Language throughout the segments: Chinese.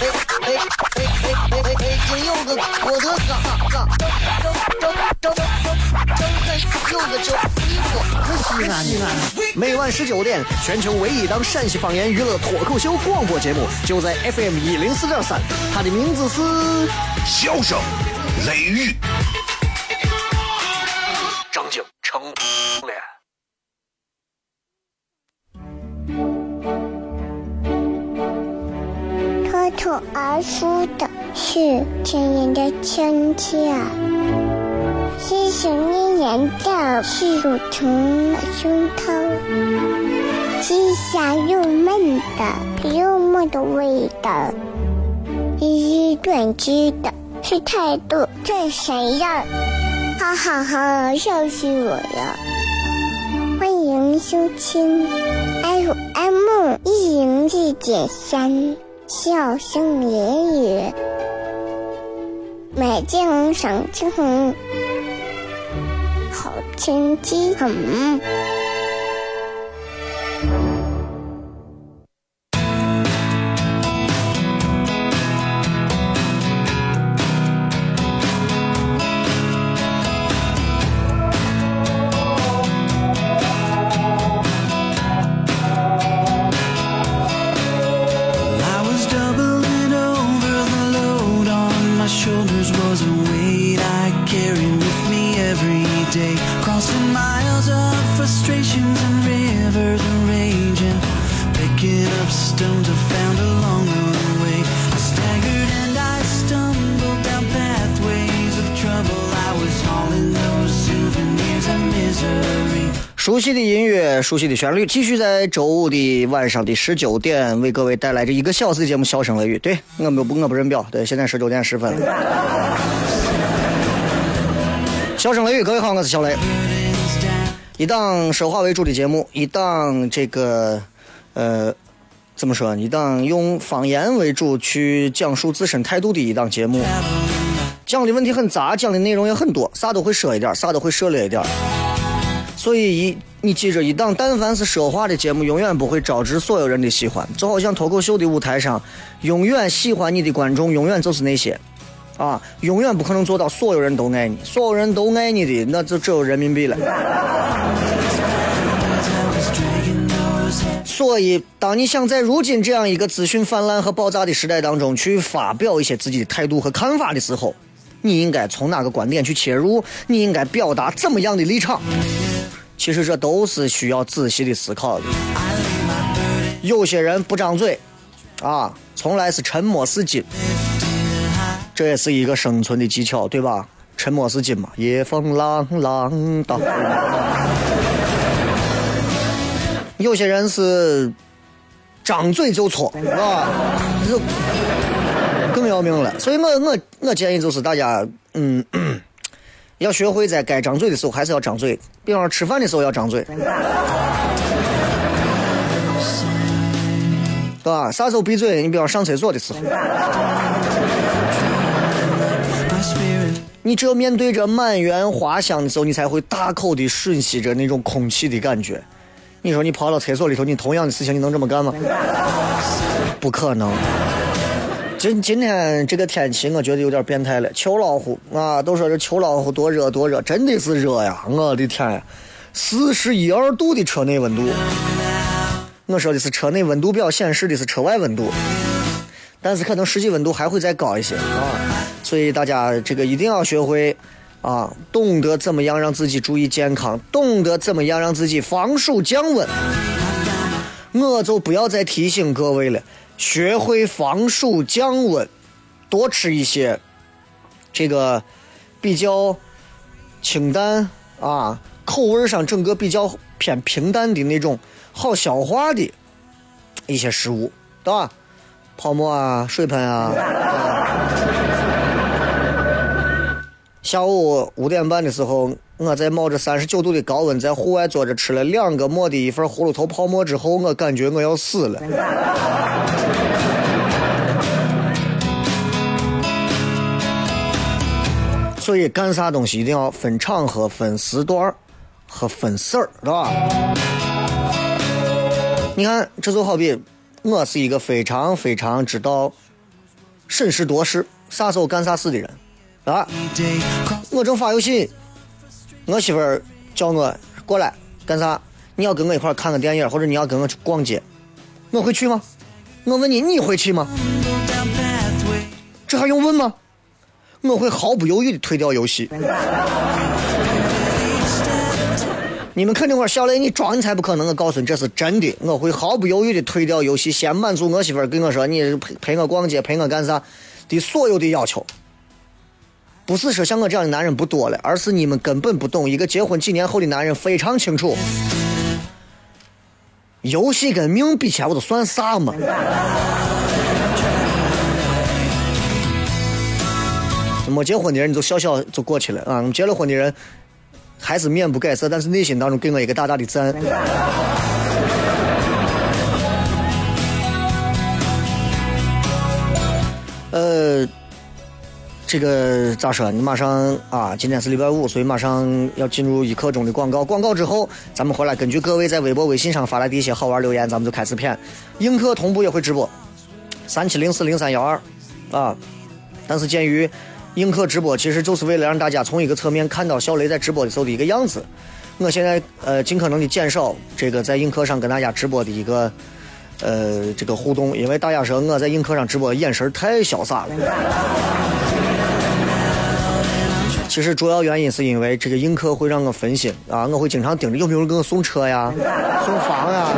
哎哎哎哎哎！金柚子，我的嘎嘎，张张张张张张柚子，这西安西安。每晚十九点，全球唯一档陕西方言娱乐脱口秀广播节目，就在 FM 一零四点三，它的名字是《笑声雷雨》。是亲人的亲切，细细绵绵的是乳虫胸膛，细香又闷的幽默的味道，一语断句的是态度这谁呀，哈哈哈，笑死我了！欢迎收听 FM 一零一点三。笑声言语，美景赏景，好天气很。熟悉的旋律，继续在周五的晚上的十九点为各位带来这一个小时的节目《笑声雷雨》。对我们不我不认表，对，现在十九点十分了。笑声雷雨，各位好，我是小雷。一档说话为主的节目，一档这个呃怎么说？一档用方言为主去讲述自身态度的一档节目。讲的问题很杂，讲的内容也很多，啥都会说一点，啥都会涉猎一点。所以一你记着，一档但凡是说话的节目，永远不会招致所有人的喜欢。就好像脱口秀的舞台上，永远喜欢你的观众，永远就是那些，啊，永远不可能做到所有人都爱你，所有人都爱你的，那就只有人民币了。所以，当你想在如今这样一个资讯泛滥和爆炸的时代当中去发表一些自己的态度和看法的时候，你应该从哪个观点去切入？你应该表达怎么样的立场？其实这都是需要仔细的思考的。有些人不张嘴，啊，从来是沉默是金，这也是一个生存的技巧，对吧？沉默是金嘛，夜风浪浪荡。有些人是张嘴就错，啊，这更要命了。所以我我我建议就是大家，嗯。要学会在该张嘴的时候还是要张嘴，比方说吃饭的时候要张嘴，对吧？啥时候闭嘴？你比方上厕所的时候，你只有面对着满园花香的时候，你才会大口的吮吸着那种空气的感觉。你说你跑到厕所里头，你同样的事情你能这么干吗？不可能。今今天这个天气，我觉得有点变态了。秋老虎啊，都说这秋老虎多热多热，真的是热呀！我的天呀，四十一二度的车内温度。我说的是车内温度表显示的是车外温度，但是可能实际温度还会再高一些啊。所以大家这个一定要学会啊，懂得怎么样让自己注意健康，懂得怎么样让自己防暑降温。我就不要再提醒各位了。学会防暑降温，多吃一些这个比较清淡啊，口味上整个比较偏平淡的那种好消化的一些食物，对吧？泡沫啊，水盆啊。下午五点半的时候，我在冒着三十九度的高温，在户外坐着吃了两个馍的一份葫芦头泡馍之后，我感觉我要死了。所以干啥东西一定要分场合、分时段和分事儿，是吧？你看，这就好比我是一个非常非常知道审时度势、啥时候干啥事的人，啊！我正发游戏，我媳妇儿叫我过来干啥？你要跟我一块看个电影，或者你要跟我去逛街，我会去吗？我问你，你会去吗？这还用问吗？我会毫不犹豫的推掉游戏。你们肯定会小雷，你装你才不可能！我告诉你，这是真的。我会毫不犹豫的推掉游戏，先满足我媳妇儿跟我说你陪陪我逛街，陪我干啥的所有的要求。不是说像我这样的男人不多了，而是你们根本不懂，一个结婚几年后的男人非常清楚，游戏跟命比起来，我都算啥嘛？没结婚的人你就笑笑就过去了啊！结了婚的人还是面不改色，但是内心当中给我一个大大的赞。呃，这个咋说？你马上啊，今天是礼拜五，所以马上要进入一刻钟的广告。广告之后，咱们回来根据各位在微博、微信上发来的一些好玩留言，咱们就开始片。映客同步也会直播，三七零四零三幺二啊。但是鉴于映客直播其实就是为了让大家从一个侧面看到小雷在直播的时候的一个样子。我现在呃尽可能的减少这个在映客上跟大家直播的一个呃这个互动，因为大家说我在映客上直播眼神太潇洒了。其实主要原因是因为这个映客会让我分心啊，我会经常盯着有没有人给我送车呀、送房呀，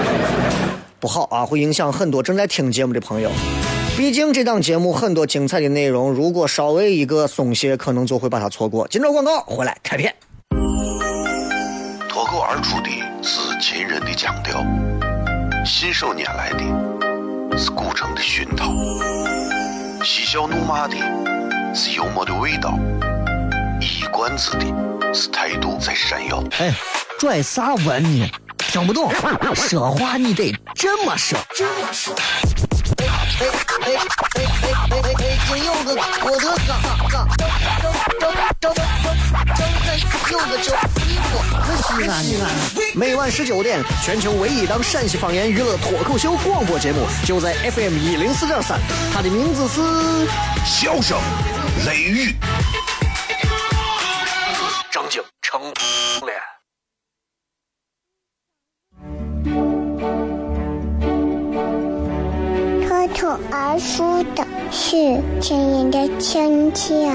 不好啊，会影响很多正在听节目的朋友。毕竟这档节目很多精彩的内容，如果稍微一个松懈，可能就会把它错过。今朝广告回来开片。脱口而出的是秦人的腔调，信手拈来的是古城的熏陶，嬉笑怒骂的是幽默的味道，一冠子的是态度在闪耀。哎，拽啥文呢？听不懂，说话你得这么说。哎哎哎哎哎哎哎！今有个我的嘎嘎，张张张张张有个叫衣服，可西安西安。每晚十九点，全球唯一档陕西方言娱乐脱口秀广播节目，就在 FM 一零四点三，它的名字是《笑声雷雨》，是亲人的亲切，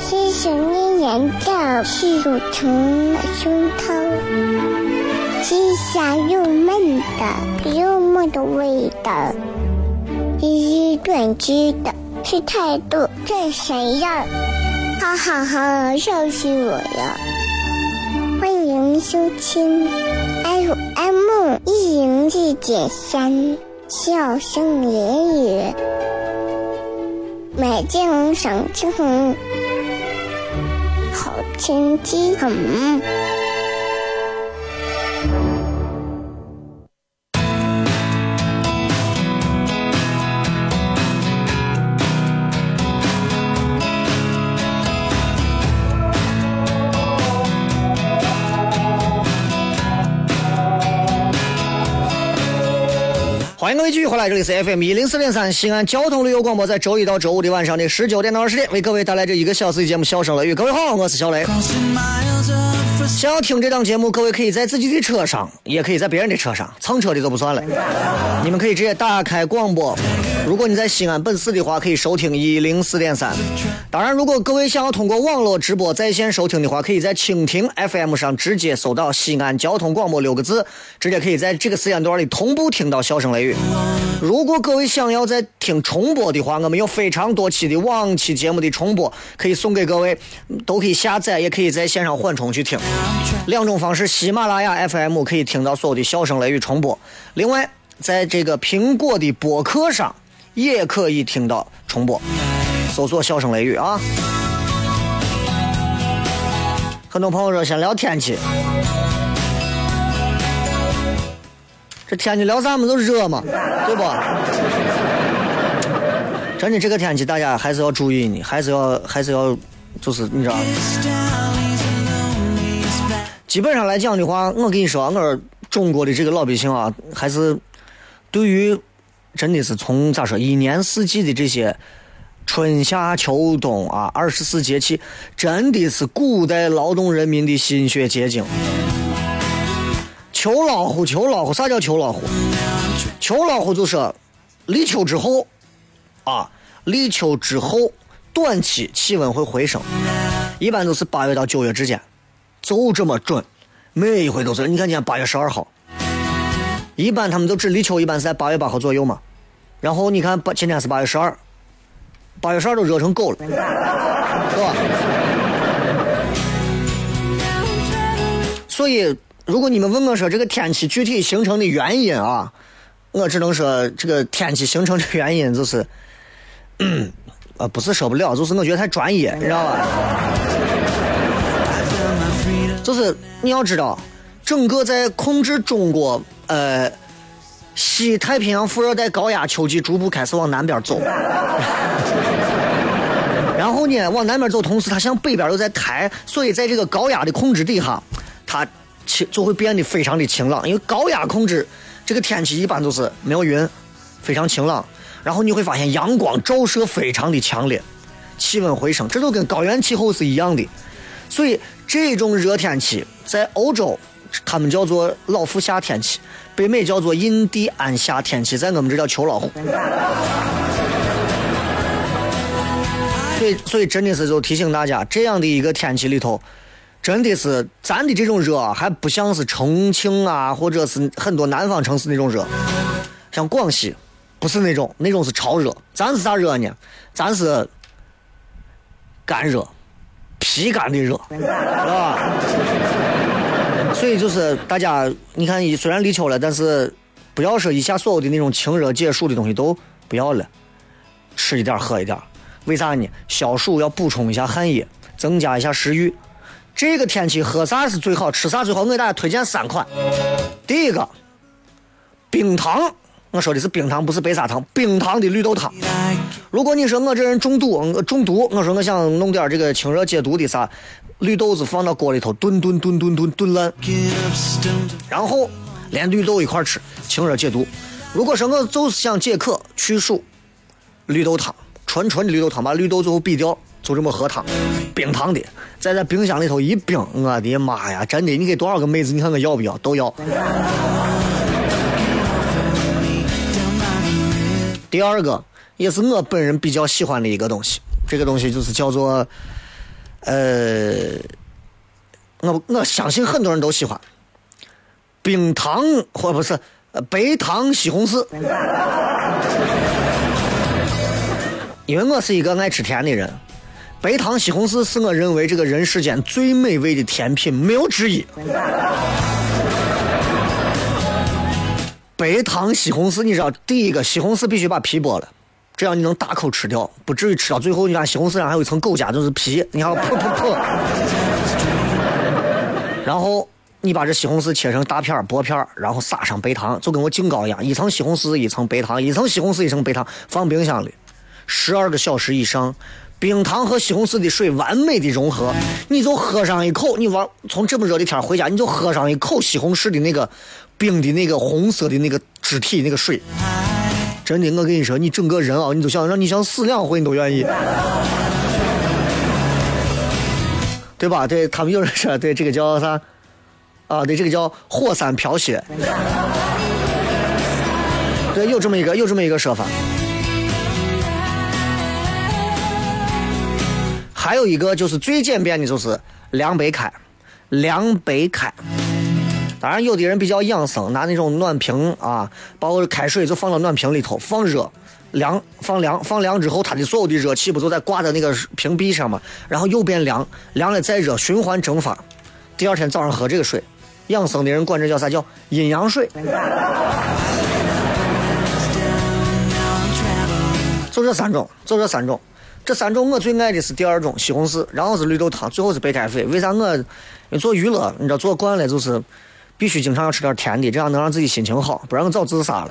是想念人的是乳虫的胸膛，是香又闷的幽默的味道，是短知的是态度这谁样？哈哈哈，笑死我了！欢迎收听 FM 一零四点三。笑声言语，美景赏晴，好天气很。位继续回来，这里是 FM 一零四点三西安交通旅游广播，在周一到周五的晚上的十九点到二十点，为各位带来这一个小时的节目《笑声雷雨》。各位好，我是小雷。想要听这档节目，各位可以在自己的车上，也可以在别人的车上，蹭车的就不算了。你们可以直接打开广播。如果你在西安本市的话，可以收听一零四点三。当然，如果各位想要通过网络直播在线收听的话，可以在蜻蜓 FM 上直接搜到“西安交通广播”六个字，直接可以在这个时间段里同步听到笑声雷雨。如果各位想要再听重播的话，我们有非常多期的往期节目的重播可以送给各位，都可以下载，也可以在线上缓冲去听。两种方式，喜马拉雅 FM 可以听到所有的笑声雷雨重播，另外在这个苹果的播客上也可以听到重播，搜索“笑声雷雨”啊。很多朋友说先聊天气，这天气聊啥嘛？都热嘛，对不？真的，这个天气大家还是要注意呢，还是要还是要，就是你知道。基本上来讲的话，我跟你说，我中国的这个老百姓啊，还是对于真的是从咋说一年四季的这些春夏秋冬啊，二十四节气，真的是古代劳动人民的心血结晶。秋老虎，秋老虎，啥叫秋老虎？秋老虎就是立秋之后啊，立秋之后短期气温会回升，一般都是八月到九月之间。就这么准，每一回都是。你看，今天八月十二号，一般他们都只立秋，一般是在八月八号左右嘛。然后你看，八今天是八月十二，八月十二都热成狗了，是吧？所以，如果你们问我说这个天气具体形成的原因啊，我只能说这个天气形成的原因就是，啊，不是说不了，就是我觉得太专业，你知道吧？就是你要知道，整个在控制中国呃西太平洋副热带高压秋季逐步开始往南边走，然后呢往南边走，同时它向北边又在抬，所以在这个高压的控制底下，它就会变得非常的晴朗。因为高压控制这个天气一般都是没有云，非常晴朗。然后你会发现阳光照射非常的强烈，气温回升，这都跟高原气候是一样的，所以。这种热天气在欧洲，他们叫做老夫夏天气；北美叫做印第安夏天气，在我们这叫秋老虎。所以，所以真的是就提醒大家，这样的一个天气里头，真的是咱的这种热还不像是重庆啊，或者是很多南方城市那种热，像广西不是那种，那种是潮热。咱是啥热呢？咱是干热。皮干的热，是吧？所以就是大家，你看，虽然立秋了，但是不要说一下所有的那种清热解暑的东西都不要了，吃一点喝一点。为啥呢？消暑要补充一下汗液，增加一下食欲。这个天气喝啥是最好，吃啥最好？我给大家推荐三款。第一个，冰糖。我说的是冰糖，不是白砂糖。冰糖的绿豆汤。如果你说我这人中毒，中毒，我说我想弄点这个清热解毒的啥，绿豆子放到锅里头炖炖炖炖炖炖烂，然后连绿豆一块吃，清热解毒。如果说我就是想解渴去暑，绿豆汤，纯纯的绿豆汤，把绿豆最后比掉，就这么喝汤，冰糖的，再在冰箱里头一冰，我的妈呀，真的，你给多少个妹子，你看我要不要？都要。第二个也是我本人比较喜欢的一个东西，这个东西就是叫做，呃，我我相信很多人都喜欢冰糖或不是白糖西红柿，因为我是一个爱吃甜的人，白糖西红柿是我认为这个人世间最美味的甜品，没有之一。白糖西红柿，你知道，第一个西红柿必须把皮剥了，这样你能大口吃掉，不至于吃到最后，你看西红柿上还有一层狗夹，就是皮，你看噗噗噗。然后你把这西红柿切成大片薄片然后撒上白糖，就跟我敬糕一样，一层西红柿一层白糖，一层西红柿一层白糖，放冰箱里十二个小时以上，冰糖和西红柿的水完美的融合，你就喝上一口，你往从这么热的天回家，你就喝上一口西红柿的那个。冰的那个红色的那个肢体那个水，真的，我跟你说，你整个人啊，你都想让你想死两回，你都愿意，对吧？对他们有人说，对这个叫啥？啊，对这个叫火山飘雪，对，有这么一个有这么一个说法。还有一个就是最简便的，就是凉白开，凉白开。当然，有的人比较养生，拿那种暖瓶啊，把我开水就放到暖瓶里头，放热，凉，放凉，放凉之后，它的所有的热气不就在挂在那个瓶壁上吗？然后又变凉，凉了再热，循环蒸发。第二天早上喝这个水，养生的人管这叫啥叫阴阳水。就这三种，就这三种。这三种我最爱的是第二种西红柿，然后是绿豆汤，最后是白开水。为啥我做娱乐，你知道做惯了就是必须经常要吃点甜的，这样能让自己心情好，不然我早自杀了。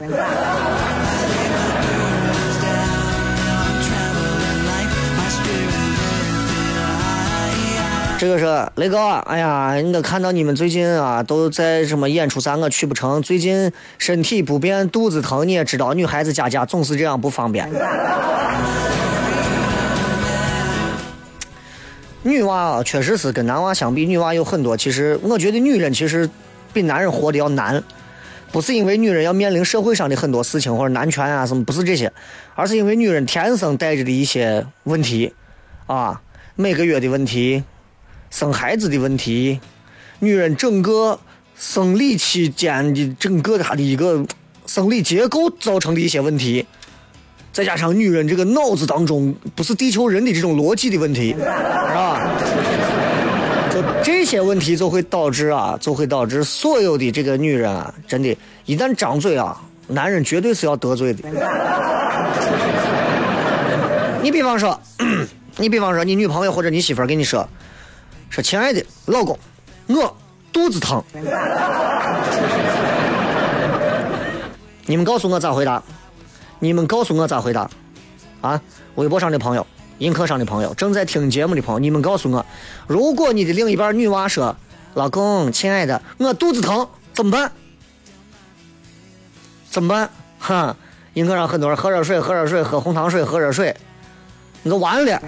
这个是雷哥，哎呀，我看到你们最近啊都在什么演出啥，我去不成。最近身体不便，肚子疼，你也知道，女孩子家家总是这样不方便。女娃啊，确实是跟男娃相比，女娃有很多。其实我觉得女人其实比男人活得要难，不是因为女人要面临社会上的很多事情或者男权啊什么，不是这些，而是因为女人天生带着的一些问题啊，每个月的问题，生孩子的问题，女人整个生理期间的整个她的一个生理结构造成的一些问题。再加上女人这个脑子当中不是地球人的这种逻辑的问题，是吧？就这些问题就会导致啊，就会导致所有的这个女人啊，真的，一旦张嘴啊，男人绝对是要得罪的。你比方说，你比方说，你女朋友或者你媳妇儿跟你说，说亲爱的老公，我肚子疼，你们告诉我咋回答？你们告诉我咋回答？啊，微博上的朋友，映客上的朋友，正在听节目的朋友，你们告诉我，如果你的另一半女娃说：“老公，亲爱的，我肚子疼，怎么办？怎么办？”哈，映客上很多人喝热水，喝热水，喝红糖水，喝热水，你都完了，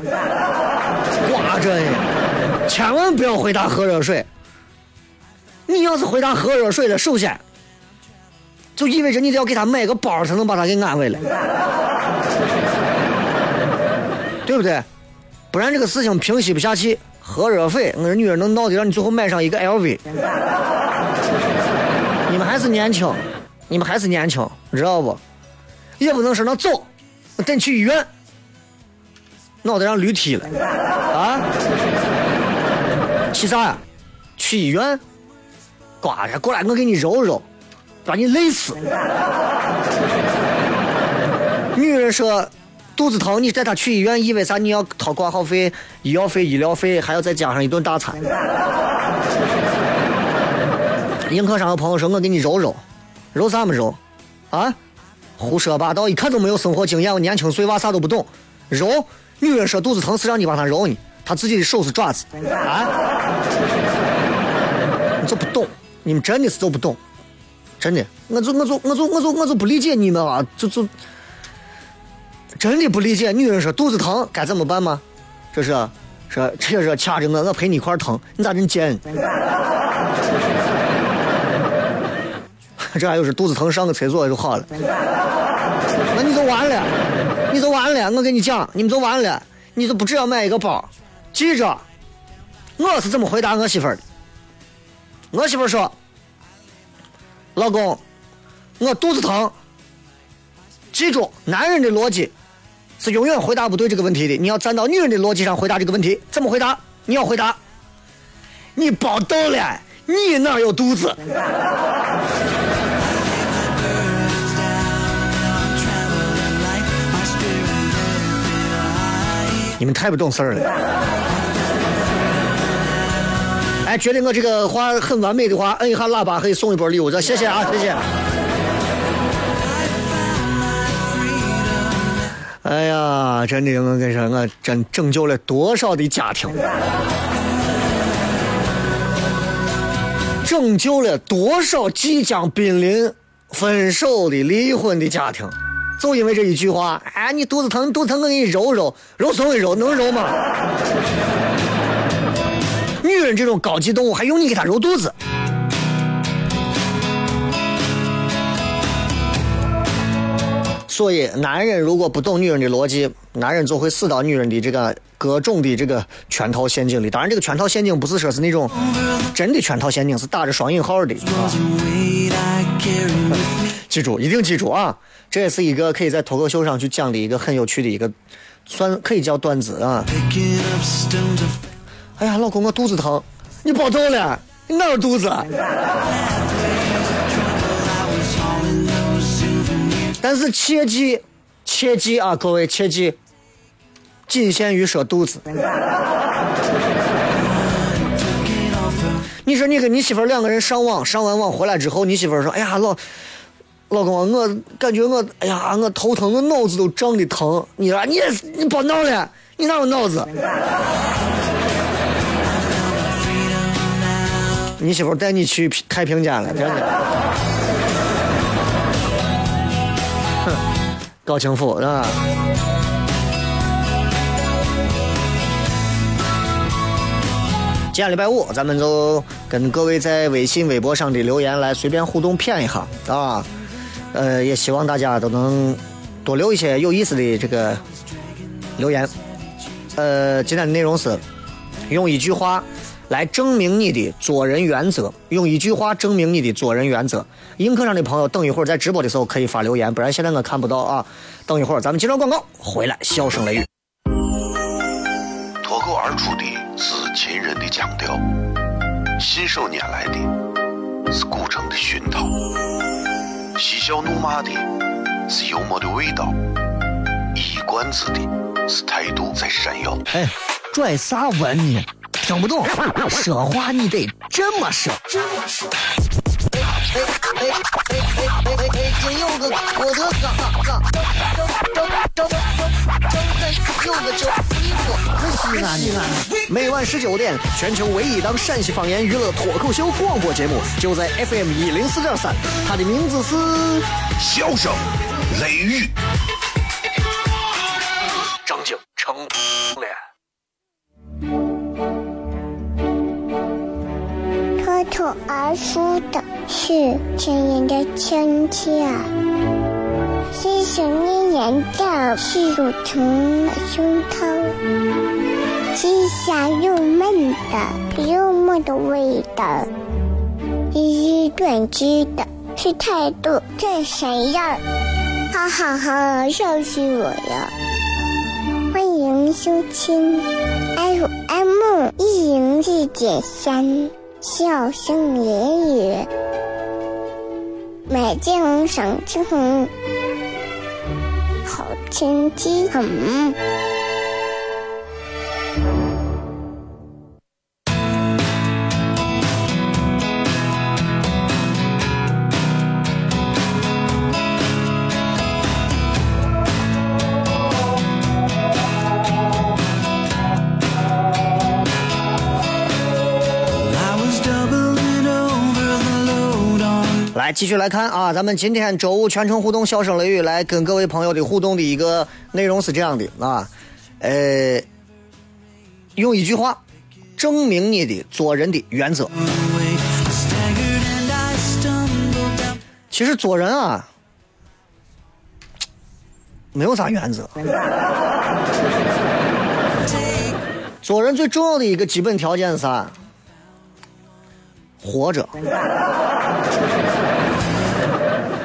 挂着呢，千万不要回答喝热水。你要是回答喝热水的，首先。就意味着你得要给他买个包才能把他给安慰了，对不对？不然这个事情平息不下去。喝热水，我说女人能闹的让你最后买上一个 LV。你们还是年轻，你们还是年轻，知道不？也不能说那走，我带你去医院，脑袋让驴踢了啊？去啥呀？去医院？挂着过来，我给你揉揉。把你累死！女人说肚子疼，你带她去医院，意味啥？你要掏挂号费、医药费、医疗费，还要再加上一顿大餐。映客上有朋友说：“我给你揉揉，揉啥么揉？啊？胡说八道！一看都没有生活经验，我年轻岁娃啥都不懂。揉？女人说肚子疼是让你帮她揉呢，她自己的手是爪子啊？你就不懂，你们真的是都不懂。”真的，我就我就我就我就我就不理解你们啊，就就真的不理解。女人说肚子疼该怎么办吗？这是说这是掐着我，我陪你一块疼，你咋真贱？这还有是肚子疼上个厕所就好了，那你就完了，你就完了。我跟你讲，你们就完了，你就不只要买一个包，记着，我是怎么回答我媳妇儿的？我媳妇儿说。老公，我肚子疼。记住，男人的逻辑是永远回答不对这个问题的。你要站到女人的逻辑上回答这个问题，怎么回答？你要回答，你爆痘了，你哪有肚子？你们太不懂事儿了。觉得我这个话很完美的话，摁一下喇叭可以送一波礼物，这谢谢啊，谢谢。哎呀，真的，我跟你说，我真拯救了多少的家庭，拯救了多少即将濒临分手的离婚的家庭，就因为这一句话。哎，你肚子疼，肚子疼，我给你揉揉，揉松一揉？能揉吗？女人这种高级动物还用你给她揉肚子？所以，男人如果不懂女人的逻辑，男人就会死到女人的这个各种的这个圈套陷阱里。当然，这个圈套陷阱不是说是那种真的圈套陷阱，是打着双引号的。记住，一定记住啊！这也是一个可以在脱口秀上去讲的一个很有趣的一个，算可以叫段子啊。哎呀，老公，我肚子疼，你爆痘了，你哪有肚子？但是切记，切记啊，各位切记，仅限于说肚子。你说你跟你媳妇两个人上网，上完网回来之后，你媳妇说：“哎呀，老老公，我感觉我，哎呀，我头疼，我脑子都胀的疼。”你说你你别闹了，你哪有脑子？你媳妇带你去太平间了，真的。哼，高清府是吧？今天礼拜五，咱们就跟各位在微信、微博上的留言来随便互动谝一下啊。呃，也希望大家都能多留一些有意思的这个留言。呃，今天的内容是用一句话来证明你的做人原则，用一句话证明你的做人原则。映客上的朋友，等一会儿在直播的时候可以发留言，不然现在我看不到啊。等一会儿咱们接着广告回来，笑声雷雨。脱口而出的是秦人的腔调，信手拈来的是古城的熏陶，嬉笑怒骂的是幽默的味道，一冠子的是态度在闪耀。哎，拽啥文呢？听不懂，说话你得这么说。哎哎哎哎哎哎哎！今有个我的嘎嘎，张张张张张有个叫衣服，西安西安。每晚十九点，全球唯一档陕西方言娱乐脱口秀广播节目，就在 FM 一零四点三，它的名字是《笑声雷雨》。张景成脸。脱口而出的。是亲人的亲切，是想念人的是乳虫胸膛，是香又闷的幽默的味道，是短知的，是态度这谁呀？哈哈哈，笑死我了！欢迎收听 FM 一零四点三。笑声言语，美景赏景，好天气很。来继续来看啊，咱们今天周五全程互动，笑声雷雨来跟各位朋友的互动的一个内容是这样的啊，呃，用一句话证明你的做人的原则。其实做人啊，没有啥原则。做人最重要的一个基本条件是啥？活着。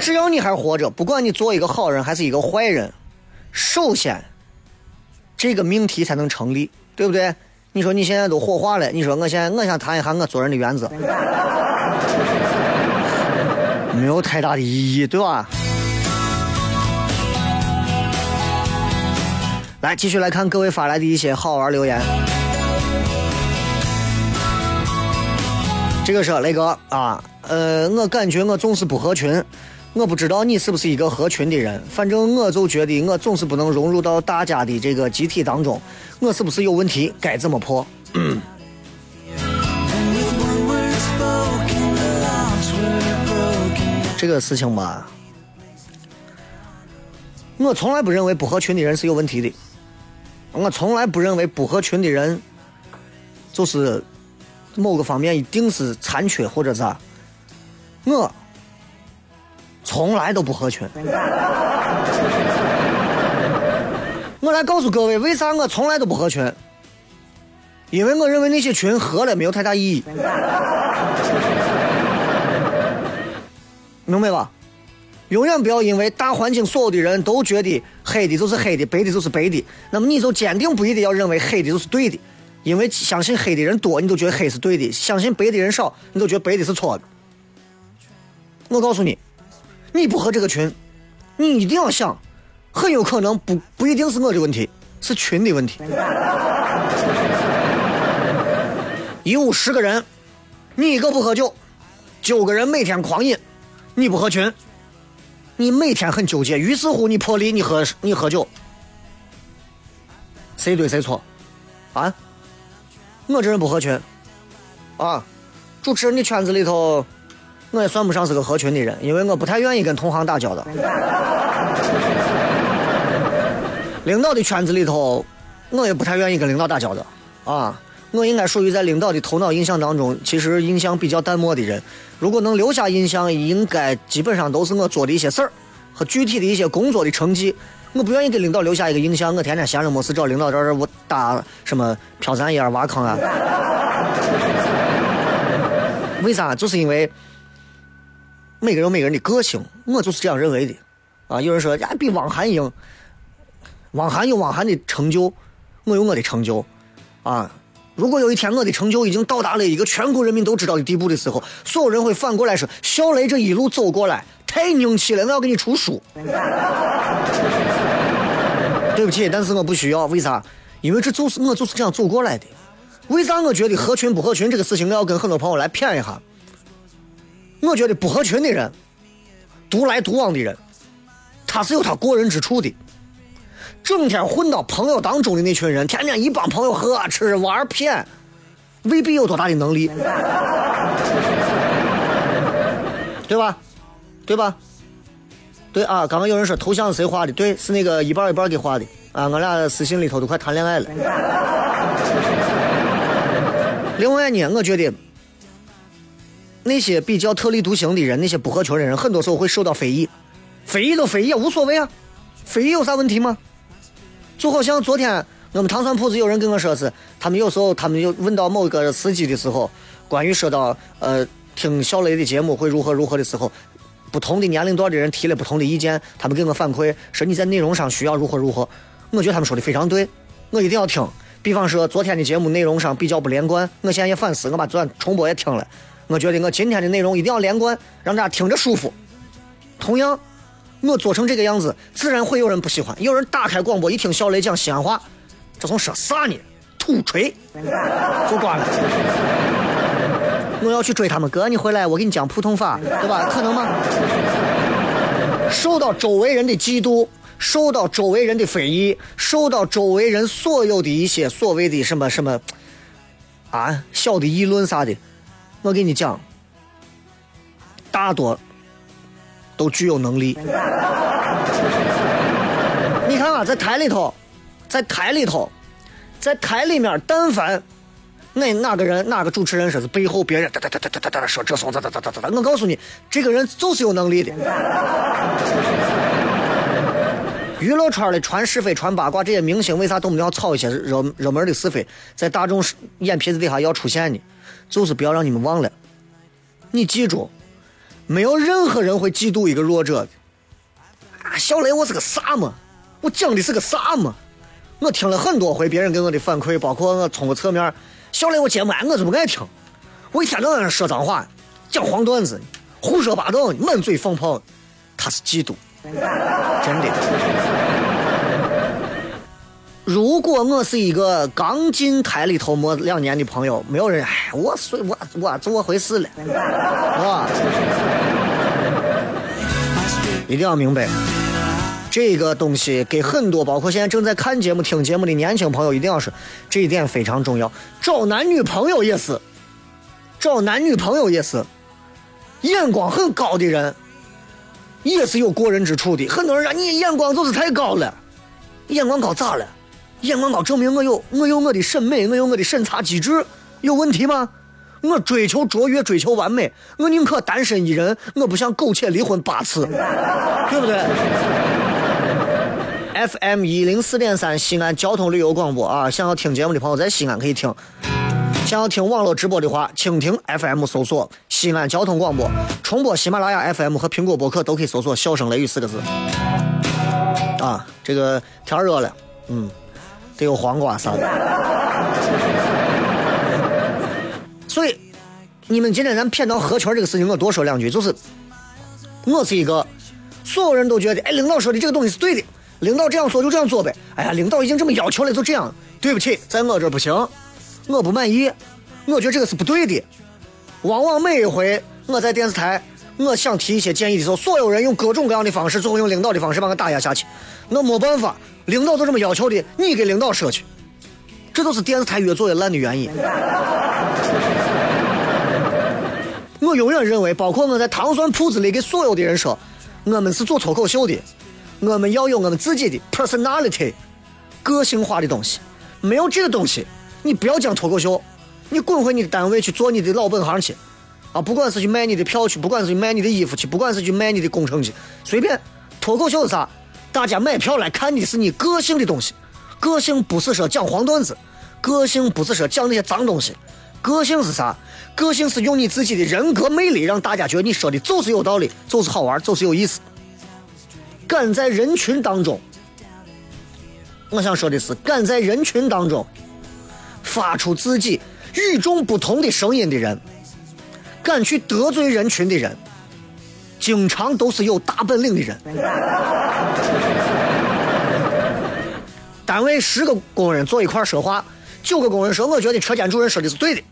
只要你还活着，不管你做一个好人还是一个坏人，首先，这个命题才能成立，对不对？你说你现在都火化了，你说我现在我想谈一下我做人的原则，没有太大的意义，对吧？来，继续来看各位发来的一些好玩留言。这个是雷哥啊，呃，我感觉我总是不合群。我不知道你是不是一个合群的人，反正我就觉得我总是不能融入到大家的这个集体当中，我是不是有问题？该怎么破？这个事情吧，我从来不认为不合群的人是有问题的，我从来不认为不合群的人就是某个方面一定是残缺或者啥，我。从来都不合群。我来告诉各位，为啥我从来都不合群？因为我认为那些群合了没有太大意义，明白吧？永远不要因为大环境所有的人都觉得黑的就是黑的，白的就是白的，那么你就坚定不移的要认为黑的就是对的，因为相信黑的人多，你都觉得黑是对的；相信白的人少，你都觉得白的是错的。我告诉你。你不合这个群，你一定要想，很有可能不不一定是我的问题，是群的问题。一屋十个人，你一个不喝酒，九个人每天狂饮，你不合群，你每天很纠结，于是乎你破例你喝你喝酒，谁对谁错？啊？我这人不合群，啊，主持人的圈子里头，我也算不上是个合群的人，因为我不太愿意跟同行打交道。领导的圈子里头，我也不太愿意跟领导打交道，啊。我应该属于在领导的头脑印象当中，其实印象比较淡漠的人。如果能留下印象，应该基本上都是我做的一些事儿和具体的一些工作的成绩。我不愿意给领导留下一个印象，我天天闲着没事找领导这儿我打什么飘散烟、挖坑啊。为啥？就是因为每个人有每个人的个性，我就是这样认为的。啊，有人说呀，比汪涵硬，汪涵有汪涵的成就，我有我的成就，啊。如果有一天我的成就已经到达了一个全国人民都知道的地步的时候，所有人会反过来说：“小雷这一路走过来太硬气了，我要给你出书。”对不起，但是我不需要。为啥？因为这就是我就是这样走过来的。为啥我觉得合群不合群这个事情，我要跟很多朋友来谝一下？我觉得不合群的人，独来独往的人，他是有他过人之处的。整天混到朋友当中的那群人，天天一帮朋友喝吃玩骗，未必有多大的能力，对吧？对吧？对啊，刚刚有人说头像是谁画的？对，是那个一半一半给画的啊！我俩私信里头都快谈恋爱了。另外呢，我觉得那些比较特立独行的人，那些不合群的人，很多时候会受到非议。非议都非议，无所谓啊，非议有啥问题吗？就好像昨天我们糖蒜铺子有人跟我说是，他们有时候他们有问到某个司机的时候，关于说到呃听小雷的节目会如何如何的时候，不同的年龄段的人提了不同的意见，他们给我反馈说你在内容上需要如何如何，我觉得他们说的非常对，我一定要听。比方说昨天的节目内容上比较不连贯，我现在也反思，我把昨天重播也听了，我觉得我今天的内容一定要连贯，让大家听着舒服。同样。我做成这个样子，自然会有人不喜欢。有人打开广播一听小雷讲西安话，这从说啥呢？土锤，就挂了。我要去追他们，哥，你回来，我给你讲普通话，对吧？可能吗？受到周围人的嫉妒，受到周围人的非议，受到周围人所有的一些所谓的什么什么啊小的议论啥的，我给你讲，大多。都具有能力。你看啊，在台里头，在台里头，在台里面，但凡哪哪个人哪个主持人说是背后别人哒哒哒哒哒哒哒说这怂哒哒哒哒哒，我告诉你，这个人就是有能力的。娱乐圈的传是非、传八卦，这些明星为啥动不动要炒一些热热门的是非，在大众眼皮子底下要出现呢？就是不要让你们忘了，你记住。没有任何人会嫉妒一个弱者的。啊，小雷，我是个啥嘛？我讲的是个啥嘛？我听了很多回别人给我的反馈，包括我从个侧面，小雷，我节目我就不爱听，我一天到晚说脏话，讲黄段子，胡说八道，满嘴放炮，他是嫉妒，真的。如果我是一个刚进台里头没两年的朋友，没有人哎，我随我我怎么回事了，啊？一定要明白，这个东西给很多包括现在正在看节目、听节目的年轻朋友一定要说，这一点非常重要。找男女朋友也是，找男女朋友也是，眼光很高的人，也是有过人之处的。很多人说你眼光就是太高了，眼光高咋了？眼光高证明我有我有我的审美，我有我的审查机制，有问题吗？我追求卓越，追求完美，我宁可单身一人，我不想苟且离婚八次，对不对？FM 一零四点三西安交通旅游广播啊，想要听节目的朋友在西安可以听，想要听网络直播的话，蜻蜓 FM 搜索西安交通广播，重播喜马拉雅 FM 和苹果播客都可以搜索“笑声雷雨”四个字。啊，这个天热了，嗯。得有黄瓜啥的，所以你们今天咱骗到合群这个事情，我多说两句，就是我是一个所有人都觉得，哎，领导说的这个东西是对的，领导这样做就这样做呗。哎呀，领导已经这么要求了，就这样。对不起，在我这不行，我不满意，我觉得这个是不对的。往往每一回我在电视台，我想提一些建议的时候，所有人用各种各样的方式，最后用领导的方式把我打压下去。我没办法，领导都这么要求的，你给领导说去。这都是电视台越做越烂的原因。我永远认为，包括我在糖蒜铺子里给所有的人说，我们是做脱口秀的，我们要有我们自己的 personality，个性化的东西。没有这个东西，你不要讲脱口秀，你滚回你的单位去做你的老本行去，啊，不管是去卖你的票去，不管是去卖你的衣服去，不管是去卖你的工程去，随便。脱口秀是啥？大家买票来看的是你个性的东西，个性不是说讲黄段子，个性不是说讲那些脏东西，个性是啥？个性是用你自己的人格魅力让大家觉得你说的就是有道理，就是好玩，就是有意思。敢在人群当中。我想说的是，敢在人群当中发出自己与众不同的声音的人，敢去得罪人群的人，经常都是有大本领的人。单位十个工人坐一块说话，九个工人说：“我觉得车间主任说的是对的。”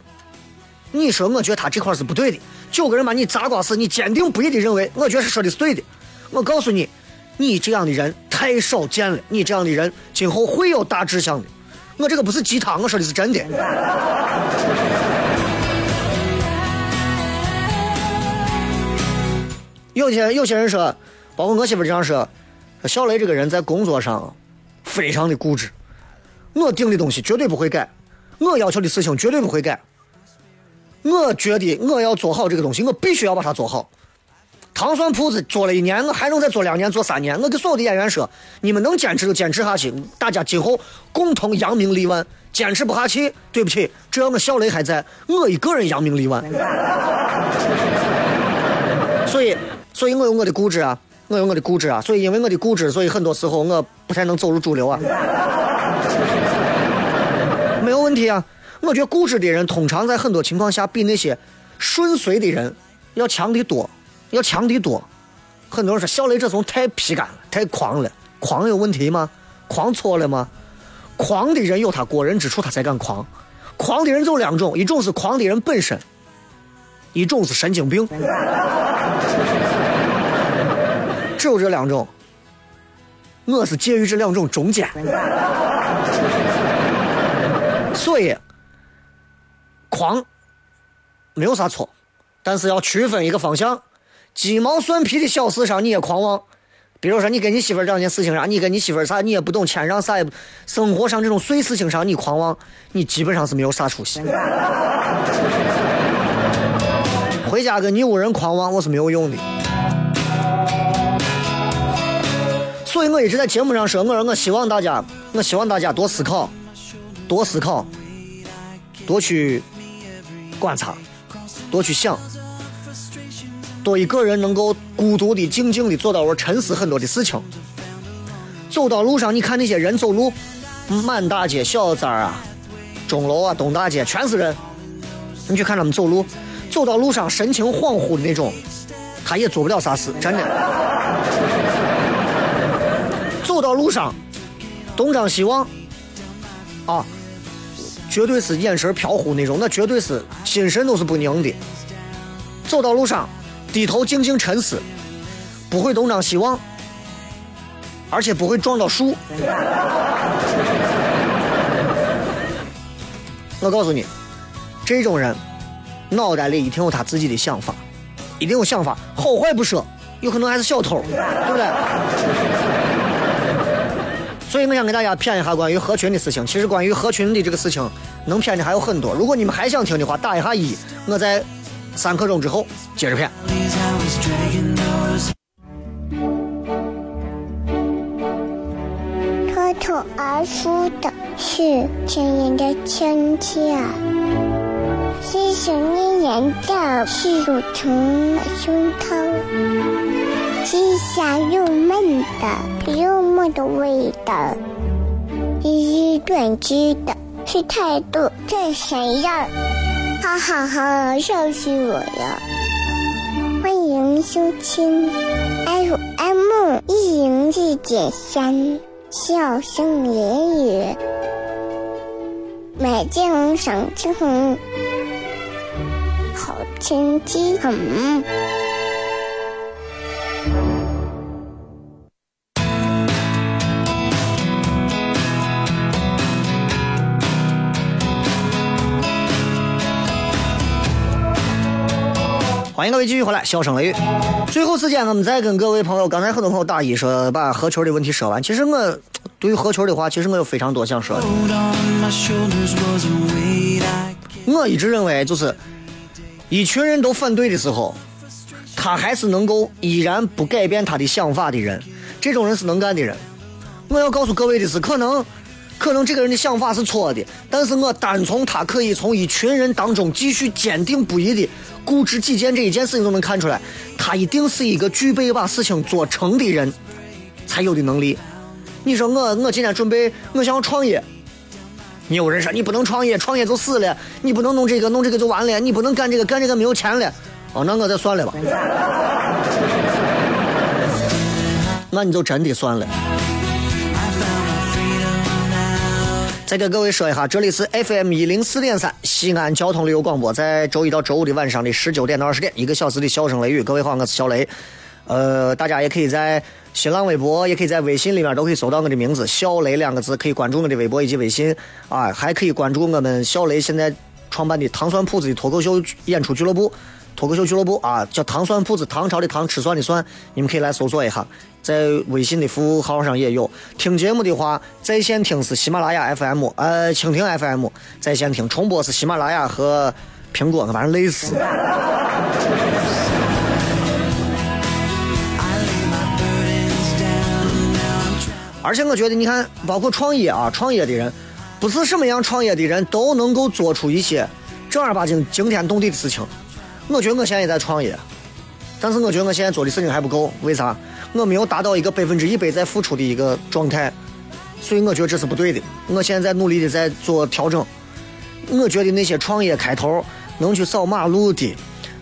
你说：“我觉得他这块是不对的。”九个人把你砸瓜死，你坚定不移的认为：“我觉得是说的是对的。”我告诉你。你这样的人太少见了，你这样的人今后会有大志向的。我这个不是鸡汤，我说的是真的。有些有些人说，包括我媳妇这样说，小雷这个人在工作上非常的固执，我定的东西绝对不会改，我要求的事情绝对不会改。我觉得我要做好这个东西，我必须要把它做好。糖蒜铺子做了一年，我还能再做两年、做三年。我给所有的演员说：“你们能坚持就坚持下去，大家今后共同扬名立万。坚持不下去，对不起，只要我小雷还在，我一个人扬名立万。所以，所以我有我的固执啊，我有我的固执啊。所以，因为我的固执，所以很多时候我不太能走入主流啊。没有问题啊，我觉得固执的人通常在很多情况下比那些顺遂的人要强得多。要强的多，很多人说小雷这种太皮干了，太狂了。狂有问题吗？狂错了吗？狂的人有他过人之处，他才敢狂。狂的人就两种，一种是狂的人本身，一种是神经病。只有这两种，我是介于这两种中间。所以，狂没有啥错，但是要区分一个方向。鸡毛蒜皮的小事上你也狂妄，比如说你跟你媳妇儿这件事情上，你跟你媳妇儿啥你也不懂谦让啥也不，生活上这种碎事情上你狂妄，你基本上是没有啥出息。回家跟你屋人狂妄我是没有用的，所以我一直在节目上说，我说我希望大家，我希望大家多思考，多思考，多去观察，多去想。多一个人能够孤独的、静静的坐到我沉思很多的事情。走到路上，你看那些人走路，满大街小站啊、钟楼啊、东大街全是人。你去看他们走路，走到路上神情恍惚的那种，他也做不了啥事，真的。走到路上，东张西望，啊，绝对是眼神飘忽那种，那绝对是心神都是不宁的。走到路上。低头静静沉思，不会东张西望，而且不会撞到树。我告诉你，这种人脑袋里一定有他自己的想法，一定有想法，好坏不说，有可能还是小偷，对不对？所以我想给大家谝一下关于合群的事情。其实关于合群的这个事情，能谝的还有很多。如果你们还想听的话，打一下一，我在。三刻钟之后接着片。脱脱而出的是亲人的亲切，是想念人的是乳虫的胸膛，是香又闷的又闷的味道，一是短句的是态度这谁呀？哈哈哈，笑死我了！欢迎收听 FM 一零一点三，笑声言语，美景赏青红，好天气很。欢迎各位继续回来，笑声雷雨。最后时间，我们再跟各位朋友，刚才很多朋友大意说把合群的问题说完。其实我对于合群的话，其实我有非常多想说的。我一直认为，就是一群人都反对的时候，他还是能够依然不改变他的想法的人，这种人是能干的人。我要告诉各位的是，可能可能这个人的想法是错的，但是我单从他可以从一群人当中继续坚定不移的。固执己见这一件事情都能看出来，他一定是一个具备把事情做成的人才有的能力。你说我我今天准备我想要创业，你有人说你不能创业，创业就死了，你不能弄这个弄这个就完了，你不能干这个干这个没有钱了。哦，那我再算了吧，那你就真的算了。再给各位说一下，这里是 FM 一零四点三西安交通旅游广播，在周一到周五的晚上的十九点到二十点，一个小时的笑声雷雨。各位好，我是小雷。呃，大家也可以在新浪微博，也可以在微信里面都可以搜到我的名字“小雷”两个字，可以关注我的微博以及微信啊，还可以关注我们小雷现在创办的糖蒜铺子的脱口秀演出俱乐部。脱口秀俱乐部啊，叫糖蒜铺子，唐朝的唐，吃蒜的蒜，你们可以来搜索一下，在微信的服务号上也有。听节目的话，在线听是喜马拉雅 FM，呃，蜻蜓 FM，在线听重播是喜马拉雅和苹果，反正类似。而且我觉得，你看，包括创业啊，创业的人，不是什么样创业的人都能够做出一些正儿八经惊天动地的事情。我觉得我现在也在创业，但是我觉得我现在做的事情还不够。为啥？我没有达到一个百分之一百在付出的一个状态，所以我觉得这是不对的。我现在在努力的在做调整。我觉得那些创业开头能去扫马路的，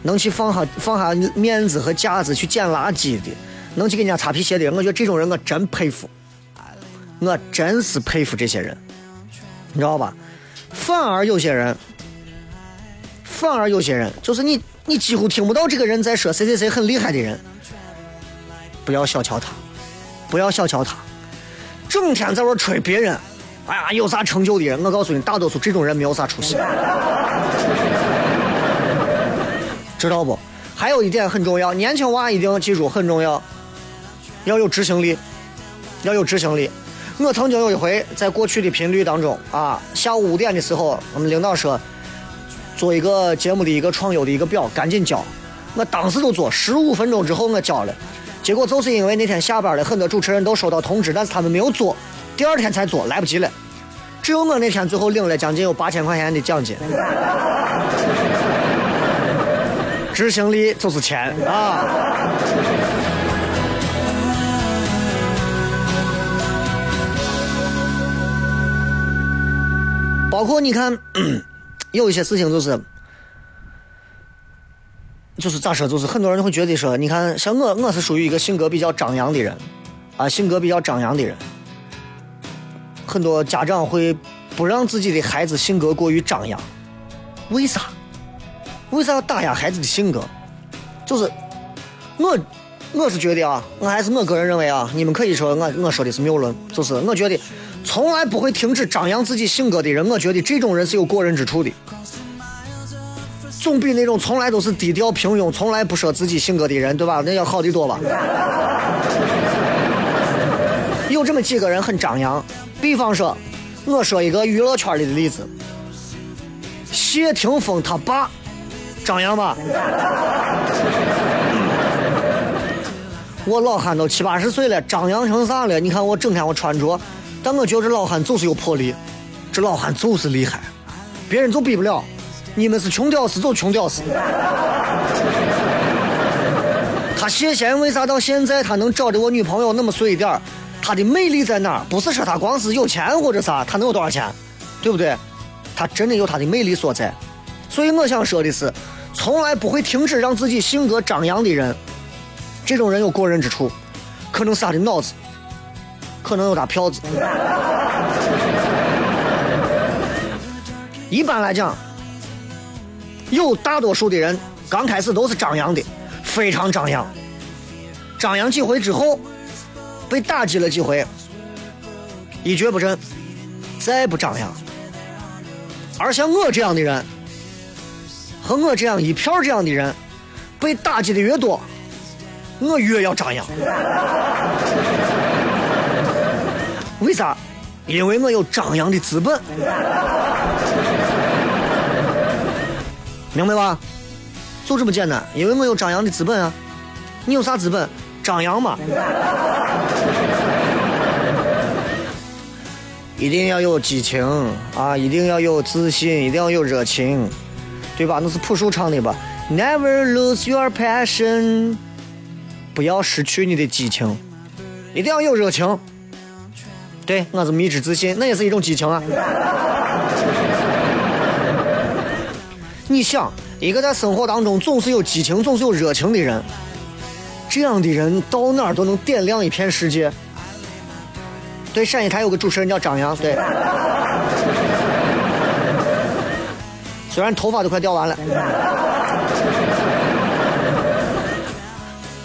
能去放下放下面子和架子去捡垃圾的，能去给人家擦皮鞋的，我觉得这种人我真佩服，我真是佩服这些人，你知道吧？反而有些人，反而有些人就是你。你几乎听不到这个人在说谁谁谁很厉害的人，不要小瞧他，不要小瞧他，整天在这吹别人，哎呀有啥成就的人，我告诉你，大多数这种人没有啥出息，知道不？还有一点很重要，年轻娃一定要记住很重要，要有执行力，要有执行力。我曾经有一回在过去的频率当中啊，下午五点的时候，我们领导说。做一个节目的一个创优的一个表，赶紧交。我当时就做，十五分钟之后我交了。结果就是因为那天下班了，很多主持人都收到通知，但是他们没有做，第二天才做，来不及了。只有我那天最后领了将近有八千块钱的奖金。执行力就是钱啊！包括你看。有一些事情就是，就是咋说，就是很多人会觉得说，你看，像我，我是属于一个性格比较张扬的人，啊，性格比较张扬的人，很多家长会不让自己的孩子性格过于张扬，为啥？为啥要打压孩子的性格？就是我，我是觉得啊，我还是我个人认为啊，你们可以说我我说的是谬论，就是我觉得。从来不会停止张扬自己性格的人，我觉得这种人是有过人之处的，总比那种从来都是低调平庸、从来不说自己性格的人，对吧？那要好的多吧。有这么几个人很张扬，比方说，我说一个娱乐圈里的例子，谢霆锋他爸，张扬吧？我老汉都七八十岁了，张扬成啥了？你看我整天我穿着。但我觉得这老汉就是有魄力，这老汉就是厉害，别人就比不了。你们是穷屌丝，就穷屌丝。他谢贤为啥到现在他能找的我女朋友那么碎一点他的魅力在哪？不是说他光是有钱或者啥，他能有多少钱？对不对？他真的有他的魅力所在。所以我想说的是，从来不会停止让自己性格张扬的人，这种人有过人之处，可能是他的脑子，可能有他票子。一般来讲，有大多数的人刚开始都是张扬的，非常张扬。张扬几回之后，被打击了几回，一蹶不振，再不张扬。而像我这样的人，和我这样一票这样的人，被打击的越多，我越要张扬。为啥？因为我有张扬的资本。明白吧？就这么简单，因为我有张扬的资本啊。你有啥资本？张扬嘛。一定要有激情啊！一定要有自信，一定要有热情，对吧？那是朴树唱的吧？Never lose your passion，不要失去你的激情，一定要有热情。对，我是迷之自信，那也是一种激情啊。你想，一个在生活当中总是有激情、总是有热情的人，这样的人到哪儿都能点亮一片世界。对，陕西台有个主持人叫张扬，对。虽然头发都快掉完了，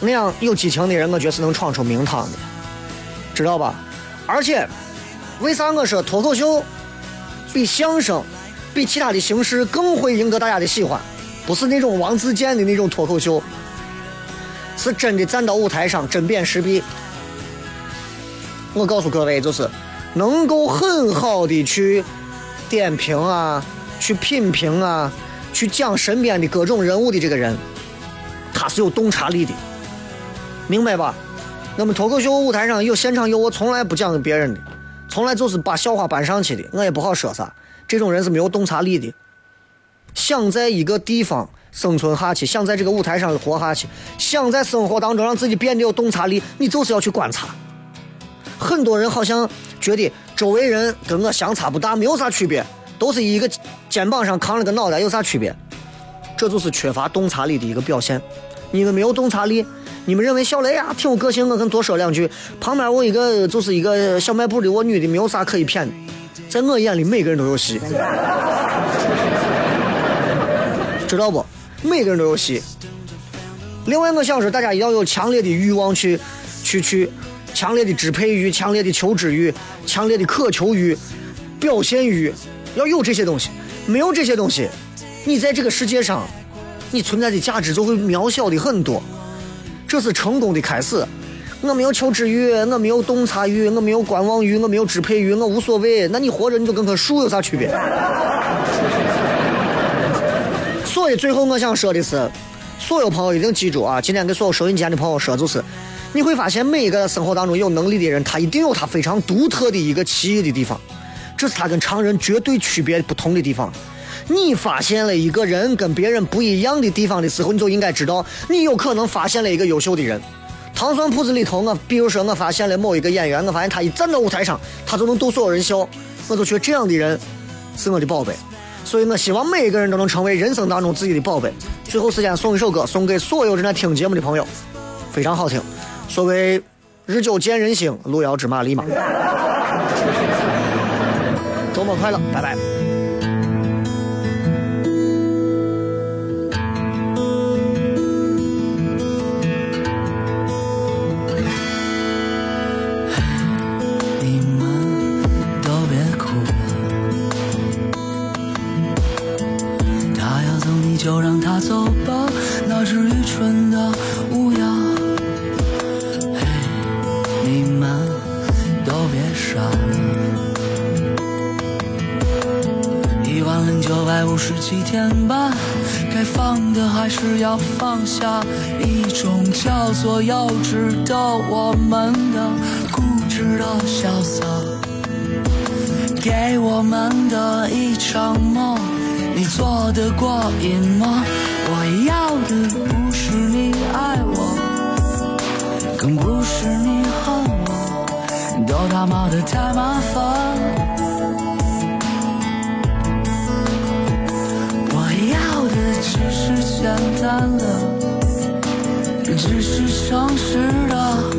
那样有激情的人，我觉得是能闯出名堂的，知道吧？而且，为啥我说脱口秀比相声、比其他的形式更会赢得大家的喜欢？不是那种王自健的那种脱口秀，是真的站到舞台上针砭时弊。我告诉各位，就是能够很好的去点评啊，去品评啊，去讲身边的各种人物的这个人，他是有洞察力的，明白吧？那么脱口秀舞台上有现场有我从来不讲给别人的，从来就是把笑话搬上去的，我也不好说啥。这种人是没有洞察力的。想在一个地方生存下去，想在这个舞台上活下去，想在生活当中让自己变得有洞察力，你就是要去观察。很多人好像觉得周围人跟我相差不大，没有啥区别，都是一个肩膀上扛了个脑袋，有啥区别？这就是缺乏洞察力的一个表现。你们没有洞察力。你们认为小雷呀挺有个性，我跟多说两句。旁边我一个就是一个小卖部的，我女的没有啥可以骗的。在我眼里，每个人都有戏，知道不？每个人都有戏。另外，我想说，大家要有强烈的欲望去，去去，强烈的支配欲、强烈的求知欲、强烈的渴求欲、表现欲，要有这些东西。没有这些东西，你在这个世界上，你存在的价值就会渺小的很多。这是成功的开始。我没有求知欲，我没有洞察欲，我没有观望欲，我没有支配欲，我无所谓。那你活着你就跟棵树有啥区别？所以最后我想说的是，所有朋友一定记住啊！今天给所有收音机前的朋友说，就是你会发现每一个生活当中有能力的人，他一定有他非常独特的一个奇异的地方，这是他跟常人绝对区别不同的地方。你发现了一个人跟别人不一样的地方的时候，你就应该知道，你有可能发现了一个优秀的人。糖蒜铺子里头，我比如说我发现了某一个演员，我发现他一站到舞台上，他就能逗所有人笑，我就觉得这样的人是我的宝贝。所以我希望每一个人都能成为人生当中自己的宝贝。最后时间送一首歌，送给所有正在听节目的朋友，非常好听。所谓日久见人心，路遥知马力嘛。周末快乐，拜拜。几天吧，该放的还是要放下。一种叫做幼稚的我们的固执的潇洒，给我们的一场梦。你做得过瘾吗？我要的不是你爱我，更不是你恨我，都他妈的太麻烦。简单了只是诚实的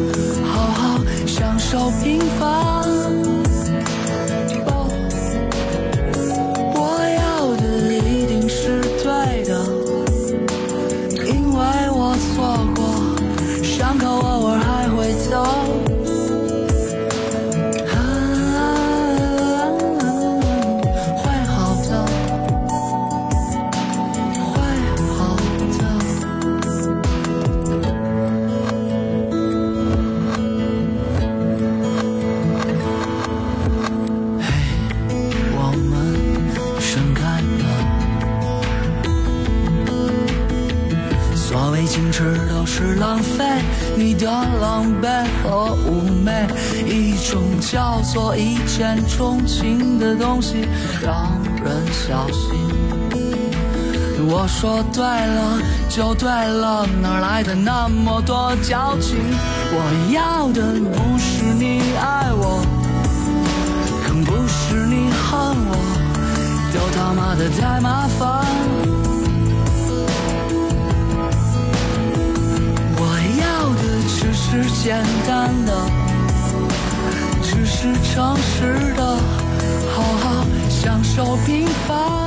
钟情的东西，让人小心。我说对了就对了，哪来的那么多矫情？我要的不是你爱我。更不是你恨我，都他妈的太麻烦。我要的只是简单的，是诚实的，好好享受平凡。